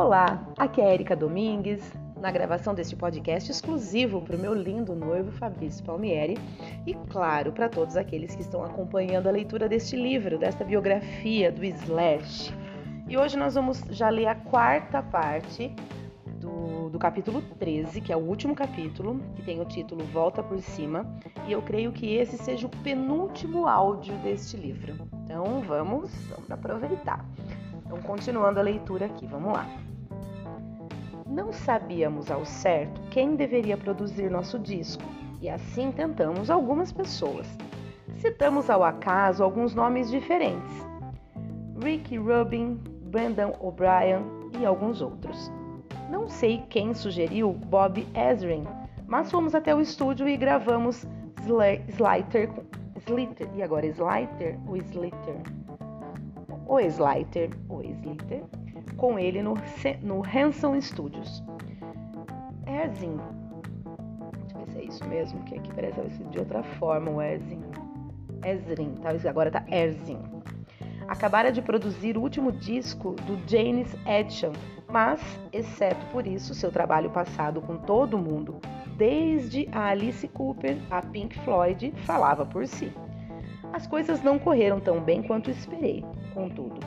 Olá, aqui é Erika Domingues, na gravação deste podcast exclusivo para o meu lindo noivo Fabrício Palmieri e, claro, para todos aqueles que estão acompanhando a leitura deste livro, desta biografia do Slash. E hoje nós vamos já ler a quarta parte do, do capítulo 13, que é o último capítulo, que tem o título Volta por Cima, e eu creio que esse seja o penúltimo áudio deste livro. Então vamos, vamos aproveitar. Então, continuando a leitura aqui, vamos lá. Não sabíamos ao certo quem deveria produzir nosso disco e assim tentamos algumas pessoas. Citamos ao acaso alguns nomes diferentes: Ricky Rubin, Brandon O'Brien e alguns outros. Não sei quem sugeriu Bob Ezrin, mas fomos até o estúdio e gravamos Slater, e agora Slater ou Slater? O Slater, o Slater, com ele no, no Hanson Studios. Erzin, deixa eu ver se é isso mesmo, que aqui parece de outra forma o Erzin. Ezrin, talvez agora tá Erzin. Acabara de produzir o último disco do James Addition, mas, exceto por isso, seu trabalho passado com todo mundo, desde a Alice Cooper a Pink Floyd, falava por si. As coisas não correram tão bem quanto esperei, contudo.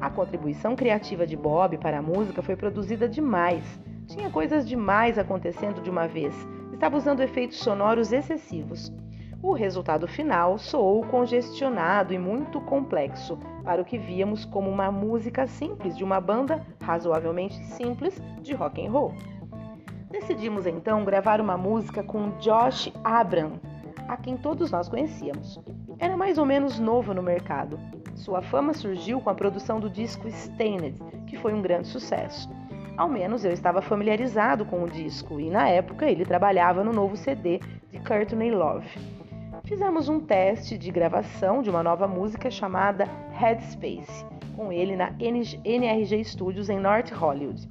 A contribuição criativa de Bob para a música foi produzida demais. Tinha coisas demais acontecendo de uma vez. Estava usando efeitos sonoros excessivos. O resultado final soou congestionado e muito complexo para o que víamos como uma música simples de uma banda razoavelmente simples de rock and roll. Decidimos então gravar uma música com Josh Abram, a quem todos nós conhecíamos. Era mais ou menos novo no mercado. Sua fama surgiu com a produção do disco Stained, que foi um grande sucesso. Ao menos eu estava familiarizado com o disco e na época ele trabalhava no novo CD de Courtney Love. Fizemos um teste de gravação de uma nova música chamada Headspace, com ele na NRG Studios em North Hollywood.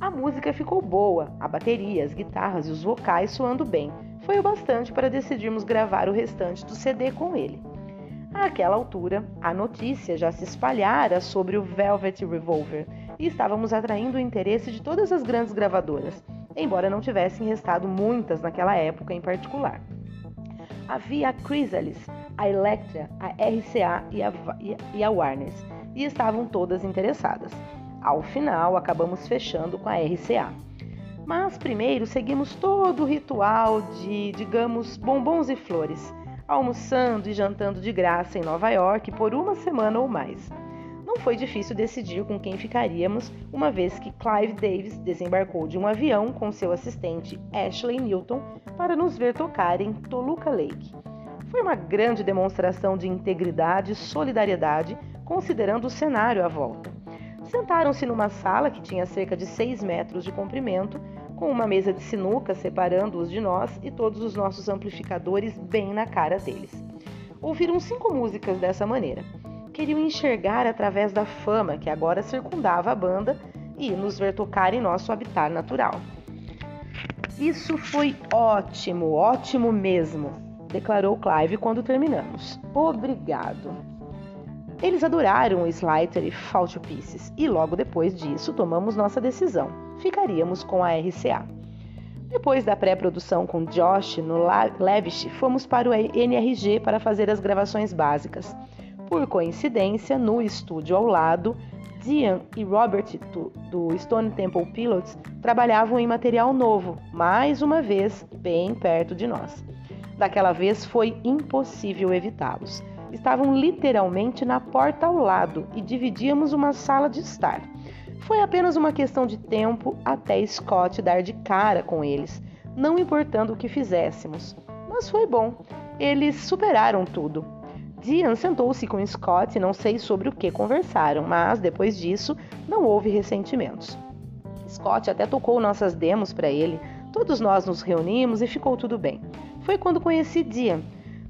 A música ficou boa, a bateria, as guitarras e os vocais soando bem, foi o bastante para decidirmos gravar o restante do CD com ele. Àquela altura, a notícia já se espalhara sobre o Velvet Revolver e estávamos atraindo o interesse de todas as grandes gravadoras, embora não tivessem restado muitas naquela época em particular. Havia a Chrysalis, a Elektra, a RCA e a, e a Warner, e estavam todas interessadas. Ao final, acabamos fechando com a RCA. Mas primeiro seguimos todo o ritual de, digamos, bombons e flores, almoçando e jantando de graça em Nova York por uma semana ou mais. Não foi difícil decidir com quem ficaríamos, uma vez que Clive Davis desembarcou de um avião com seu assistente Ashley Newton para nos ver tocar em Toluca Lake. Foi uma grande demonstração de integridade e solidariedade, considerando o cenário à volta. Sentaram-se numa sala que tinha cerca de 6 metros de comprimento, com uma mesa de sinuca separando-os de nós e todos os nossos amplificadores bem na cara deles. Ouviram cinco músicas dessa maneira. Queriam enxergar através da fama que agora circundava a banda e nos ver tocar em nosso habitat natural. Isso foi ótimo, ótimo mesmo, declarou Clive quando terminamos. Obrigado. Eles adoraram Slater e Fault Pieces e logo depois disso tomamos nossa decisão ficaríamos com a RCA. Depois da pré-produção com Josh no Levish, fomos para o NRG para fazer as gravações básicas. Por coincidência, no estúdio ao lado, Dian e Robert do Stone Temple Pilots trabalhavam em material novo, mais uma vez bem perto de nós. Daquela vez foi impossível evitá-los. Estavam literalmente na porta ao lado e dividíamos uma sala de estar. Foi apenas uma questão de tempo até Scott dar de cara com eles, não importando o que fizéssemos. Mas foi bom, eles superaram tudo. Dian sentou-se com Scott e não sei sobre o que conversaram, mas depois disso não houve ressentimentos. Scott até tocou nossas demos para ele, todos nós nos reunimos e ficou tudo bem. Foi quando conheci Dian.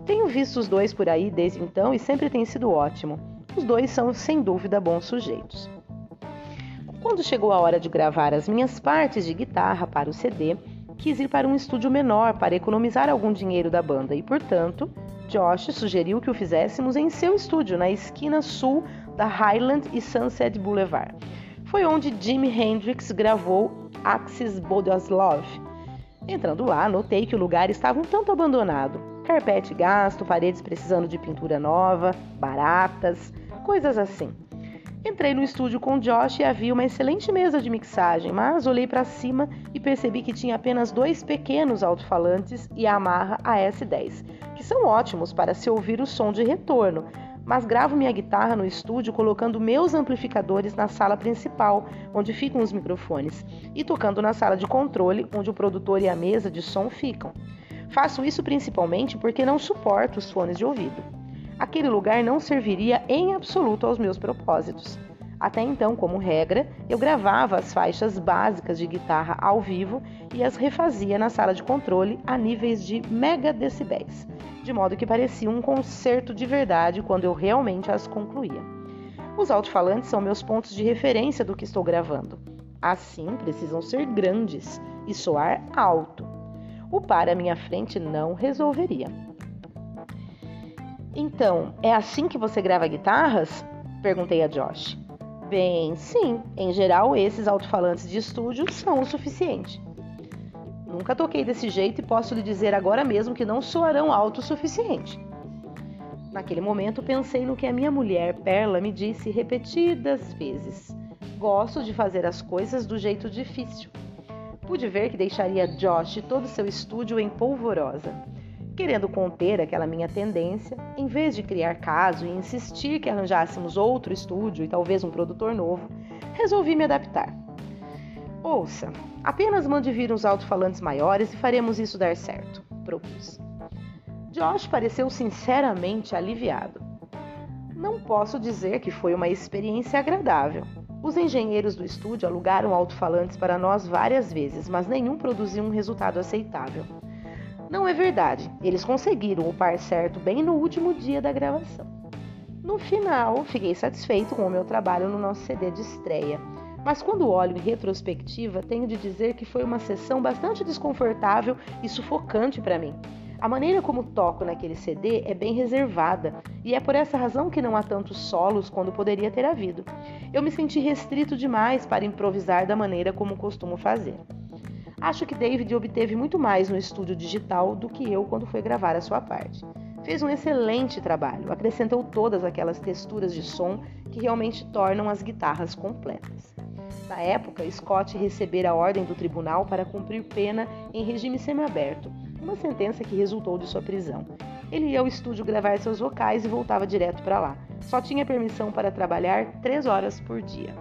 Tenho visto os dois por aí desde então e sempre tem sido ótimo. Os dois são sem dúvida bons sujeitos. Quando chegou a hora de gravar as minhas partes de guitarra para o CD, quis ir para um estúdio menor para economizar algum dinheiro da banda e, portanto, Josh sugeriu que o fizéssemos em seu estúdio, na esquina sul da Highland e Sunset Boulevard. foi onde Jimi Hendrix gravou Axis Bodoslov. Entrando lá, notei que o lugar estava um tanto abandonado. Carpete gasto, paredes precisando de pintura nova, baratas, coisas assim. Entrei no estúdio com Josh e havia uma excelente mesa de mixagem, mas olhei para cima e percebi que tinha apenas dois pequenos alto-falantes e a Yamaha AS10, que são ótimos para se ouvir o som de retorno, mas gravo minha guitarra no estúdio colocando meus amplificadores na sala principal, onde ficam os microfones, e tocando na sala de controle, onde o produtor e a mesa de som ficam. Faço isso principalmente porque não suporto os fones de ouvido aquele lugar não serviria em absoluto aos meus propósitos. Até então, como regra, eu gravava as faixas básicas de guitarra ao vivo e as refazia na sala de controle a níveis de mega decibéis, de modo que parecia um concerto de verdade quando eu realmente as concluía. Os alto-falantes são meus pontos de referência do que estou gravando. Assim, precisam ser grandes e soar alto. O par à minha frente não resolveria. Então, é assim que você grava guitarras? Perguntei a Josh. Bem, sim. Em geral, esses alto-falantes de estúdio são o suficiente. Nunca toquei desse jeito e posso lhe dizer agora mesmo que não soarão alto o suficiente. Naquele momento, pensei no que a minha mulher, Perla, me disse repetidas vezes: Gosto de fazer as coisas do jeito difícil. Pude ver que deixaria Josh todo seu estúdio em polvorosa. Querendo conter aquela minha tendência, em vez de criar caso e insistir que arranjássemos outro estúdio e talvez um produtor novo, resolvi me adaptar. Ouça, apenas mande vir uns alto-falantes maiores e faremos isso dar certo, propus. Josh pareceu sinceramente aliviado. Não posso dizer que foi uma experiência agradável. Os engenheiros do estúdio alugaram alto-falantes para nós várias vezes, mas nenhum produziu um resultado aceitável. Não é verdade, eles conseguiram o par certo bem no último dia da gravação. No final, fiquei satisfeito com o meu trabalho no nosso CD de estreia, mas quando olho em retrospectiva, tenho de dizer que foi uma sessão bastante desconfortável e sufocante para mim. A maneira como toco naquele CD é bem reservada, e é por essa razão que não há tantos solos quando poderia ter havido. Eu me senti restrito demais para improvisar da maneira como costumo fazer. Acho que David obteve muito mais no estúdio digital do que eu quando foi gravar a sua parte. Fez um excelente trabalho, acrescentou todas aquelas texturas de som que realmente tornam as guitarras completas. Na época, Scott recebera a ordem do tribunal para cumprir pena em regime semiaberto, uma sentença que resultou de sua prisão. Ele ia ao estúdio gravar seus vocais e voltava direto para lá. Só tinha permissão para trabalhar três horas por dia.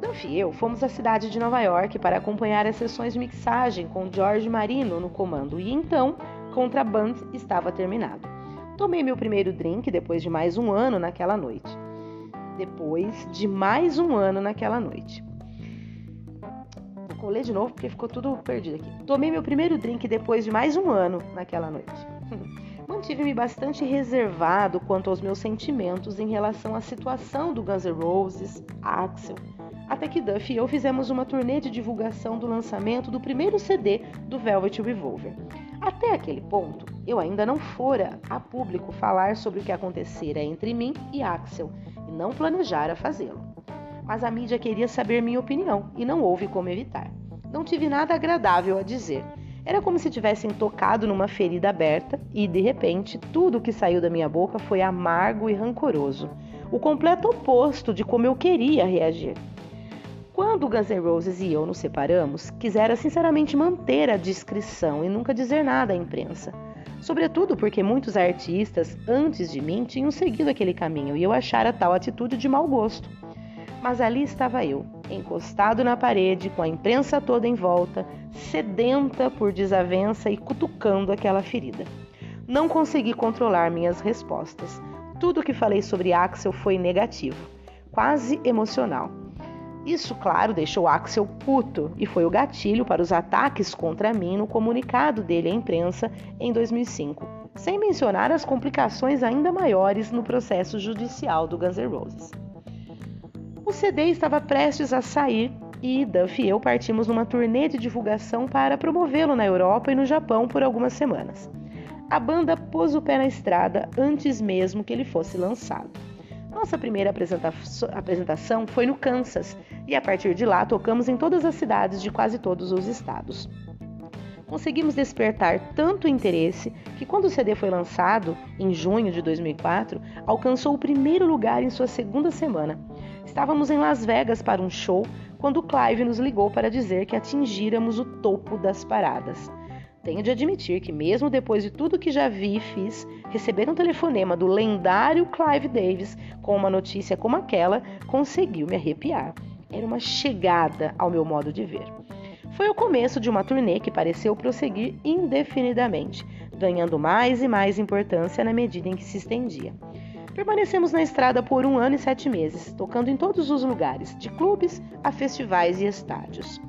Duff e eu fomos à cidade de Nova York para acompanhar as sessões de mixagem com George Marino no comando e então Contraband estava terminado. Tomei meu primeiro drink depois de mais um ano naquela noite. Depois de mais um ano naquela noite. Vou ler de novo porque ficou tudo perdido aqui. Tomei meu primeiro drink depois de mais um ano naquela noite. Mantive-me bastante reservado quanto aos meus sentimentos em relação à situação do Guns N' Roses, Axel até que Duff e eu fizemos uma turnê de divulgação do lançamento do primeiro CD do Velvet Revolver. Até aquele ponto, eu ainda não fora a público falar sobre o que acontecera entre mim e Axel e não planejara fazê-lo. Mas a mídia queria saber minha opinião e não houve como evitar. Não tive nada agradável a dizer. Era como se tivessem tocado numa ferida aberta e, de repente, tudo que saiu da minha boca foi amargo e rancoroso, o completo oposto de como eu queria reagir. Quando Guns N' Roses e eu nos separamos, quisera sinceramente manter a discrição e nunca dizer nada à imprensa. Sobretudo porque muitos artistas antes de mim tinham seguido aquele caminho e eu achara tal atitude de mau gosto. Mas ali estava eu, encostado na parede, com a imprensa toda em volta, sedenta por desavença e cutucando aquela ferida. Não consegui controlar minhas respostas. Tudo que falei sobre Axel foi negativo, quase emocional. Isso, claro, deixou Axel puto e foi o gatilho para os ataques contra mim no comunicado dele à imprensa em 2005, sem mencionar as complicações ainda maiores no processo judicial do Guns N' Roses. O CD estava prestes a sair e Duff e eu partimos numa turnê de divulgação para promovê-lo na Europa e no Japão por algumas semanas. A banda pôs o pé na estrada antes mesmo que ele fosse lançado. Nossa primeira apresentação foi no Kansas e a partir de lá tocamos em todas as cidades de quase todos os estados. Conseguimos despertar tanto interesse que, quando o CD foi lançado, em junho de 2004, alcançou o primeiro lugar em sua segunda semana. Estávamos em Las Vegas para um show quando Clive nos ligou para dizer que atingíramos o topo das paradas. Tenho de admitir que, mesmo depois de tudo que já vi e fiz, receber um telefonema do lendário Clive Davis com uma notícia como aquela conseguiu me arrepiar. Era uma chegada ao meu modo de ver. Foi o começo de uma turnê que pareceu prosseguir indefinidamente, ganhando mais e mais importância na medida em que se estendia. Permanecemos na estrada por um ano e sete meses, tocando em todos os lugares, de clubes a festivais e estádios.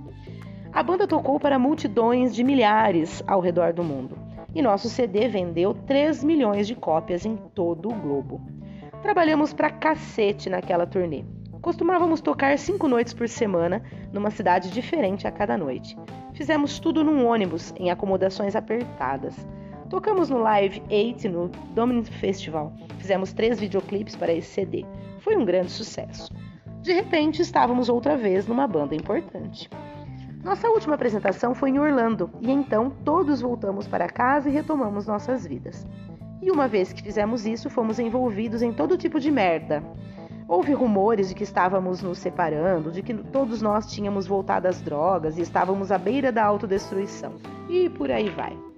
A banda tocou para multidões de milhares ao redor do mundo e nosso CD vendeu 3 milhões de cópias em todo o globo. Trabalhamos pra cacete naquela turnê. Costumávamos tocar cinco noites por semana numa cidade diferente a cada noite. Fizemos tudo num ônibus, em acomodações apertadas. Tocamos no Live 8 no Dominant Festival. Fizemos três videoclipes para esse CD. Foi um grande sucesso. De repente, estávamos outra vez numa banda importante. Nossa última apresentação foi em Orlando e então todos voltamos para casa e retomamos nossas vidas. E uma vez que fizemos isso, fomos envolvidos em todo tipo de merda. Houve rumores de que estávamos nos separando, de que todos nós tínhamos voltado às drogas e estávamos à beira da autodestruição. E por aí vai.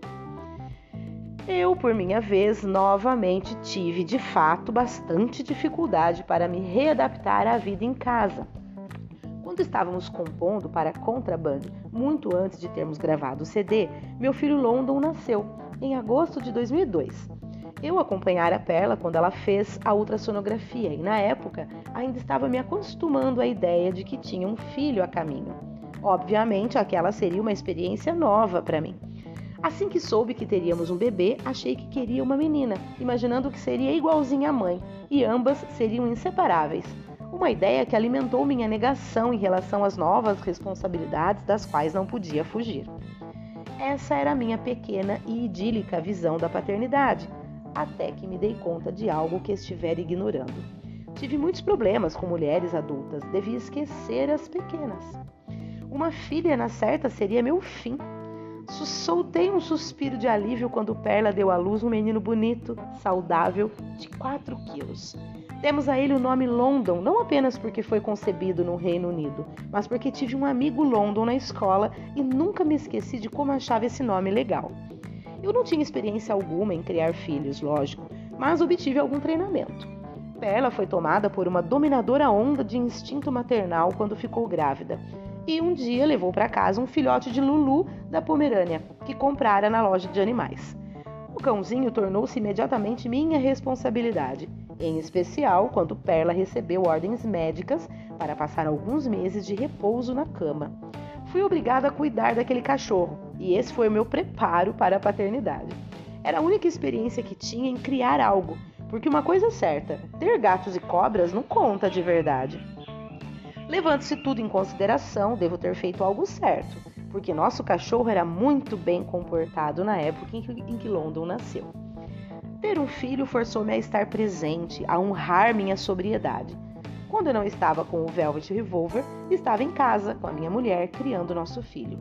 Eu, por minha vez, novamente tive de fato bastante dificuldade para me readaptar à vida em casa. Quando estávamos compondo para Contraband, muito antes de termos gravado o CD, meu filho London nasceu, em agosto de 2002. Eu acompanhara a Perla quando ela fez a ultrassonografia e, na época, ainda estava me acostumando à ideia de que tinha um filho a caminho. Obviamente, aquela seria uma experiência nova para mim. Assim que soube que teríamos um bebê, achei que queria uma menina, imaginando que seria igualzinha à mãe e ambas seriam inseparáveis. Uma ideia que alimentou minha negação em relação às novas responsabilidades das quais não podia fugir. Essa era a minha pequena e idílica visão da paternidade, até que me dei conta de algo que estivera ignorando. Tive muitos problemas com mulheres adultas, devia esquecer as pequenas. Uma filha na certa seria meu fim. Soltei um suspiro de alívio quando Perla deu à luz um menino bonito, saudável, de 4 quilos. Demos a ele o nome London, não apenas porque foi concebido no Reino Unido, mas porque tive um amigo London na escola e nunca me esqueci de como achava esse nome legal. Eu não tinha experiência alguma em criar filhos, lógico, mas obtive algum treinamento. Perla foi tomada por uma dominadora onda de instinto maternal quando ficou grávida e um dia levou para casa um filhote de Lulu da Pomerânia, que comprara na loja de animais. O cãozinho tornou-se imediatamente minha responsabilidade, em especial quando Perla recebeu ordens médicas para passar alguns meses de repouso na cama. Fui obrigada a cuidar daquele cachorro e esse foi o meu preparo para a paternidade. Era a única experiência que tinha em criar algo, porque uma coisa é certa: ter gatos e cobras não conta de verdade. Levando-se tudo em consideração, devo ter feito algo certo, porque nosso cachorro era muito bem comportado na época em que, London nasceu. Ter um filho forçou-me a estar presente, a honrar minha sobriedade. Quando eu não estava com o Velvet Revolver, estava em casa com a minha mulher criando nosso filho.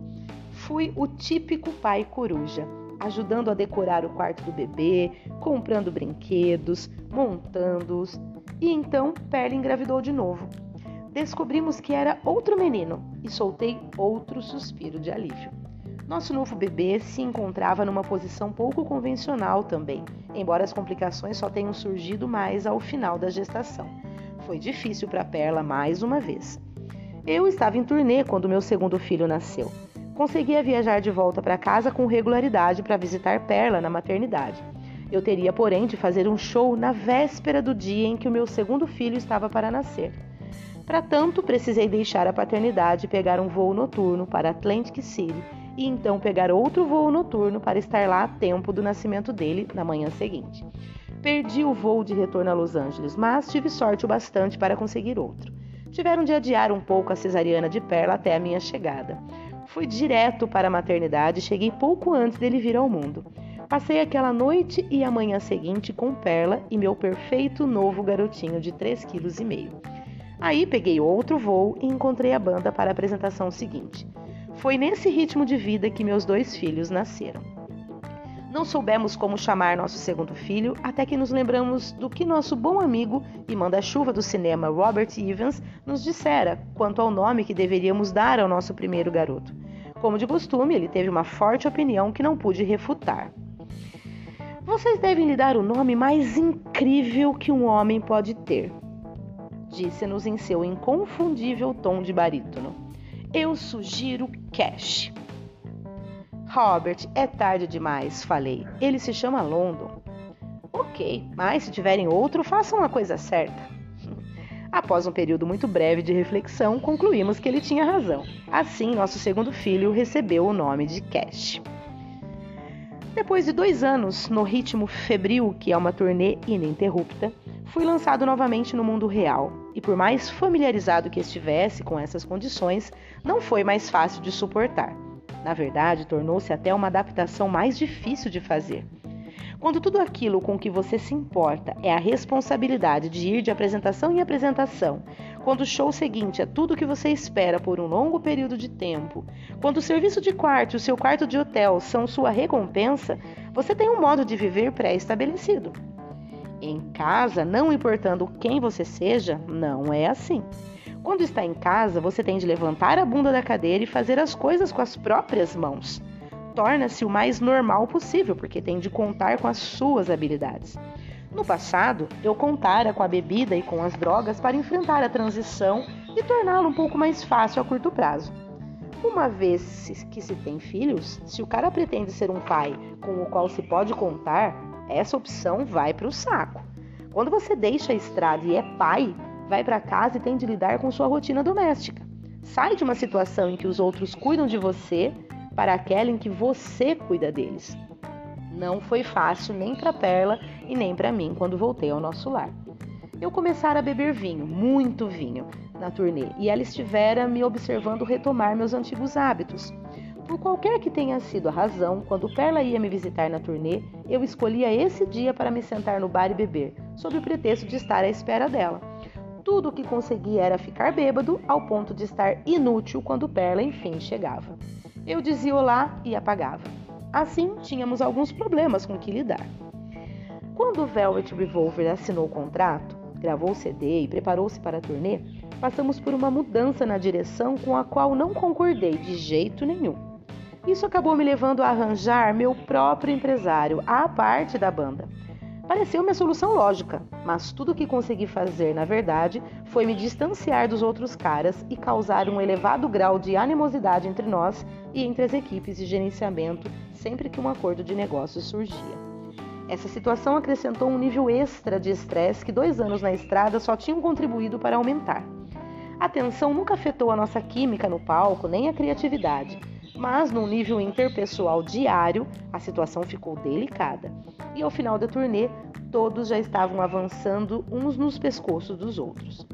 Fui o típico pai coruja, ajudando a decorar o quarto do bebê, comprando brinquedos, montando-os. E então Perla engravidou de novo descobrimos que era outro menino e soltei outro suspiro de alívio. Nosso novo bebê se encontrava numa posição pouco convencional também, embora as complicações só tenham surgido mais ao final da gestação. Foi difícil para Perla mais uma vez. Eu estava em turnê quando meu segundo filho nasceu. Conseguia viajar de volta para casa com regularidade para visitar Perla na maternidade. Eu teria, porém, de fazer um show na véspera do dia em que o meu segundo filho estava para nascer. Para tanto, precisei deixar a paternidade e pegar um voo noturno para Atlantic City e então pegar outro voo noturno para estar lá a tempo do nascimento dele na manhã seguinte. Perdi o voo de retorno a Los Angeles, mas tive sorte o bastante para conseguir outro. Tiveram de adiar um pouco a cesariana de Perla até a minha chegada. Fui direto para a maternidade e cheguei pouco antes dele vir ao mundo. Passei aquela noite e a manhã seguinte com Perla e meu perfeito novo garotinho de 3,5 kg. Aí peguei outro voo e encontrei a banda para a apresentação seguinte. Foi nesse ritmo de vida que meus dois filhos nasceram. Não soubemos como chamar nosso segundo filho até que nos lembramos do que nosso bom amigo e manda-chuva do cinema Robert Evans nos dissera quanto ao nome que deveríamos dar ao nosso primeiro garoto. Como de costume, ele teve uma forte opinião que não pude refutar. Vocês devem lhe dar o nome mais incrível que um homem pode ter, disse-nos em seu inconfundível tom de barítono. Eu sugiro Cash. Robert, é tarde demais, falei. Ele se chama London. Ok, mas se tiverem outro, façam a coisa certa. Após um período muito breve de reflexão, concluímos que ele tinha razão. Assim, nosso segundo filho recebeu o nome de Cash. Depois de dois anos no ritmo febril que é uma turnê ininterrupta, fui lançado novamente no mundo real. E por mais familiarizado que estivesse com essas condições, não foi mais fácil de suportar. Na verdade, tornou-se até uma adaptação mais difícil de fazer. Quando tudo aquilo com que você se importa é a responsabilidade de ir de apresentação em apresentação, quando o show seguinte é tudo o que você espera por um longo período de tempo, quando o serviço de quarto e o seu quarto de hotel são sua recompensa, você tem um modo de viver pré-estabelecido. Em casa, não importando quem você seja, não é assim. Quando está em casa, você tem de levantar a bunda da cadeira e fazer as coisas com as próprias mãos. Torna-se o mais normal possível, porque tem de contar com as suas habilidades. No passado, eu contara com a bebida e com as drogas para enfrentar a transição e torná-la um pouco mais fácil a curto prazo. Uma vez que se tem filhos, se o cara pretende ser um pai com o qual se pode contar, essa opção vai para o saco. Quando você deixa a estrada e é pai, vai para casa e tem de lidar com sua rotina doméstica. Sai de uma situação em que os outros cuidam de você para aquela em que você cuida deles. Não foi fácil nem para Perla e nem para mim quando voltei ao nosso lar. Eu começara a beber vinho, muito vinho, na turnê, e ela estivera me observando retomar meus antigos hábitos. Por qualquer que tenha sido a razão, quando Perla ia me visitar na turnê, eu escolhia esse dia para me sentar no bar e beber, sob o pretexto de estar à espera dela. Tudo o que conseguia era ficar bêbado ao ponto de estar inútil quando Perla enfim chegava. Eu dizia olá e apagava. Assim, tínhamos alguns problemas com que lidar. Quando Velvet Revolver assinou o contrato, gravou o CD e preparou-se para a turnê, passamos por uma mudança na direção com a qual não concordei de jeito nenhum. Isso acabou me levando a arranjar meu próprio empresário à parte da banda. Pareceu-me a solução lógica, mas tudo o que consegui fazer, na verdade, foi me distanciar dos outros caras e causar um elevado grau de animosidade entre nós e entre as equipes de gerenciamento sempre que um acordo de negócios surgia. Essa situação acrescentou um nível extra de estresse que dois anos na estrada só tinham contribuído para aumentar. A tensão nunca afetou a nossa química no palco nem a criatividade, mas num nível interpessoal diário, a situação ficou delicada. E ao final da turnê, todos já estavam avançando uns nos pescoços dos outros.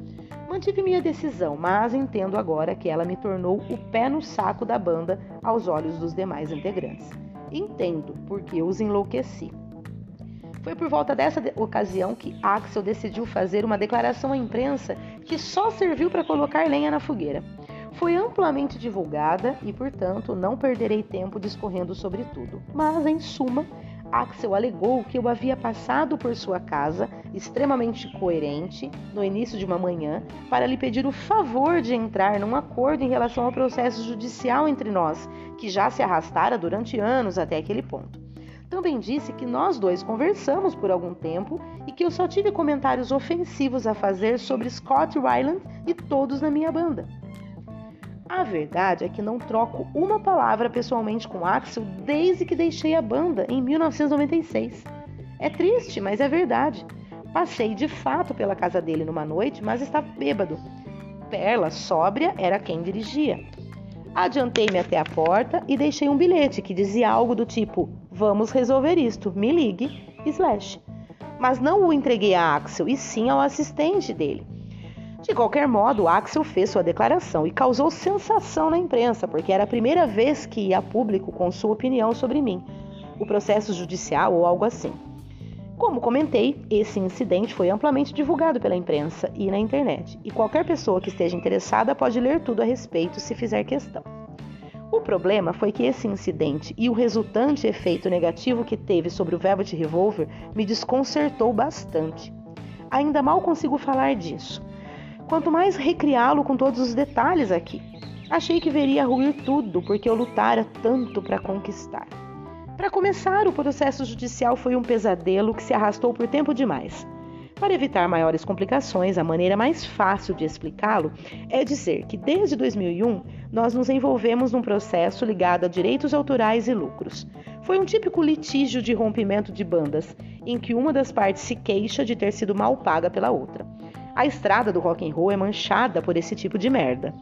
Mantive minha decisão, mas entendo agora que ela me tornou o pé no saco da banda aos olhos dos demais integrantes. Entendo porque os enlouqueci. Foi por volta dessa ocasião que Axel decidiu fazer uma declaração à imprensa que só serviu para colocar lenha na fogueira foi amplamente divulgada e, portanto, não perderei tempo discorrendo sobre tudo. Mas, em suma, Axel alegou que eu havia passado por sua casa, extremamente coerente, no início de uma manhã, para lhe pedir o favor de entrar num acordo em relação ao processo judicial entre nós, que já se arrastara durante anos até aquele ponto. Também disse que nós dois conversamos por algum tempo e que eu só tive comentários ofensivos a fazer sobre Scott Ryland e todos na minha banda. A verdade é que não troco uma palavra pessoalmente com Axel desde que deixei a banda em 1996. É triste, mas é verdade. Passei de fato pela casa dele numa noite, mas estava bêbado. Perla, sóbria, era quem dirigia. Adiantei-me até a porta e deixei um bilhete que dizia algo do tipo: Vamos resolver isto, me ligue, slash. Mas não o entreguei a Axel, e sim ao assistente dele. De qualquer modo, Axel fez sua declaração e causou sensação na imprensa, porque era a primeira vez que ia a público com sua opinião sobre mim. o processo judicial ou algo assim. Como comentei, esse incidente foi amplamente divulgado pela imprensa e na internet, e qualquer pessoa que esteja interessada pode ler tudo a respeito se fizer questão. O problema foi que esse incidente e o resultante efeito negativo que teve sobre o Velvet Revolver me desconcertou bastante. Ainda mal consigo falar disso. Quanto mais recriá-lo com todos os detalhes aqui. Achei que veria ruir tudo porque eu lutara tanto para conquistar. Para começar, o processo judicial foi um pesadelo que se arrastou por tempo demais. Para evitar maiores complicações, a maneira mais fácil de explicá-lo é dizer que desde 2001 nós nos envolvemos num processo ligado a direitos autorais e lucros. Foi um típico litígio de rompimento de bandas, em que uma das partes se queixa de ter sido mal paga pela outra. A estrada do rock and roll é manchada por esse tipo de merda.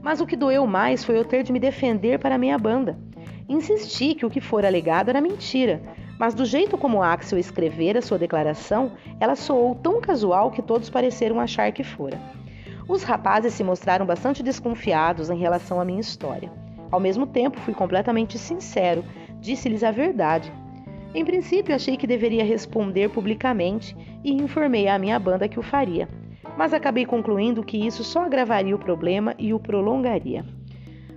Mas o que doeu mais foi eu ter de me defender para a minha banda. Insisti que o que for alegado era mentira, mas do jeito como Axel escrevera sua declaração, ela soou tão casual que todos pareceram achar que fora. Os rapazes se mostraram bastante desconfiados em relação à minha história. Ao mesmo tempo, fui completamente sincero, disse-lhes a verdade. Em princípio, achei que deveria responder publicamente e informei à minha banda que o faria, mas acabei concluindo que isso só agravaria o problema e o prolongaria.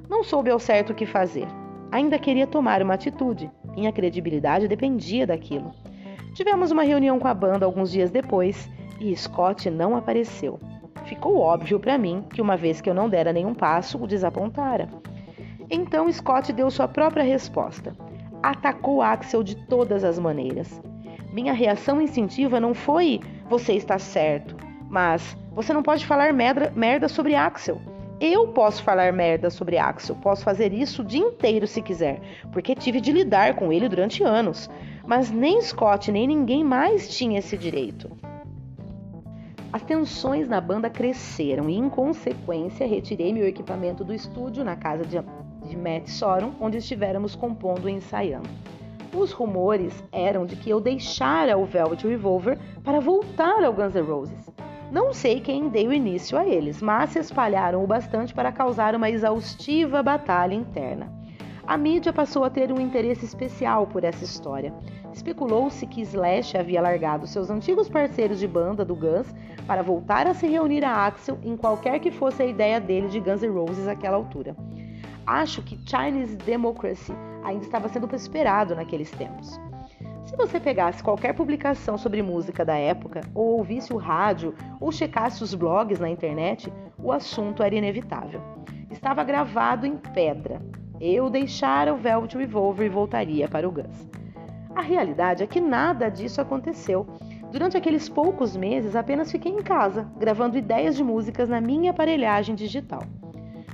Não soube ao certo o que fazer. Ainda queria tomar uma atitude. Minha credibilidade dependia daquilo. Tivemos uma reunião com a banda alguns dias depois e Scott não apareceu. Ficou óbvio para mim que, uma vez que eu não dera nenhum passo, o desapontara. Então Scott deu sua própria resposta. Atacou Axel de todas as maneiras. Minha reação instintiva não foi você está certo, mas você não pode falar merda, merda sobre Axel. Eu posso falar merda sobre Axel, posso fazer isso o dia inteiro se quiser, porque tive de lidar com ele durante anos. Mas nem Scott nem ninguém mais tinha esse direito. As tensões na banda cresceram e, em consequência, retirei meu equipamento do estúdio na casa de, de Matt Sorum, onde estivéramos compondo e ensaiando. Os rumores eram de que eu deixara o Velvet Revolver para voltar ao Guns N' Roses. Não sei quem deu início a eles, mas se espalharam o bastante para causar uma exaustiva batalha interna. A mídia passou a ter um interesse especial por essa história. Especulou-se que Slash havia largado seus antigos parceiros de banda do Guns para voltar a se reunir a Axel em qualquer que fosse a ideia dele de Guns N' Roses àquela altura. Acho que Chinese Democracy ainda estava sendo esperado naqueles tempos. Se você pegasse qualquer publicação sobre música da época, ou ouvisse o rádio, ou checasse os blogs na internet, o assunto era inevitável. Estava gravado em pedra. Eu deixara o Velvet Revolver e voltaria para o Guns. A realidade é que nada disso aconteceu. Durante aqueles poucos meses, apenas fiquei em casa, gravando ideias de músicas na minha aparelhagem digital.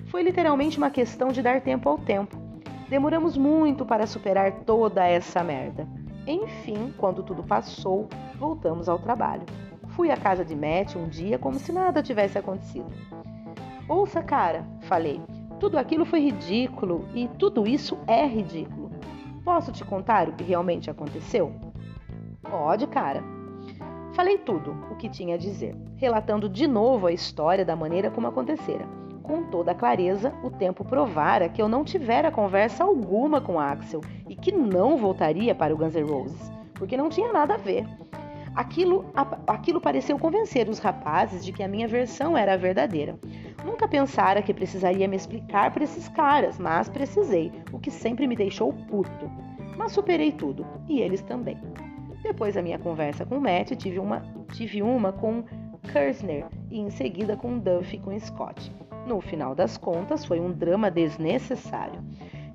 Foi literalmente uma questão de dar tempo ao tempo. Demoramos muito para superar toda essa merda. Enfim, quando tudo passou, voltamos ao trabalho. Fui à casa de Matt um dia como se nada tivesse acontecido. Ouça, cara, falei, tudo aquilo foi ridículo e tudo isso é ridículo. Posso te contar o que realmente aconteceu? Pode, cara. Falei tudo o que tinha a dizer, relatando de novo a história da maneira como acontecera. Com toda clareza, o tempo provara que eu não tivera conversa alguma com Axel e que não voltaria para o Guns N' Roses, porque não tinha nada a ver. Aquilo, aquilo pareceu convencer os rapazes de que a minha versão era a verdadeira. Nunca pensara que precisaria me explicar para esses caras, mas precisei, o que sempre me deixou puto. Mas superei tudo, e eles também. Depois da minha conversa com Matt, tive uma, tive uma com Kersner e em seguida com Duff e com Scott. No final das contas, foi um drama desnecessário.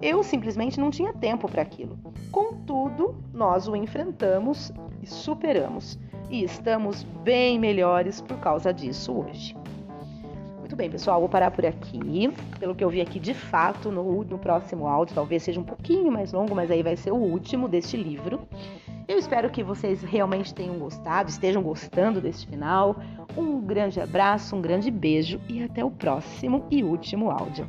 Eu simplesmente não tinha tempo para aquilo. Contudo, nós o enfrentamos e superamos. E estamos bem melhores por causa disso hoje. Muito bem, pessoal, vou parar por aqui. Pelo que eu vi aqui, de fato, no, no próximo áudio, talvez seja um pouquinho mais longo, mas aí vai ser o último deste livro. Eu espero que vocês realmente tenham gostado, estejam gostando deste final. Um grande abraço, um grande beijo e até o próximo e último áudio.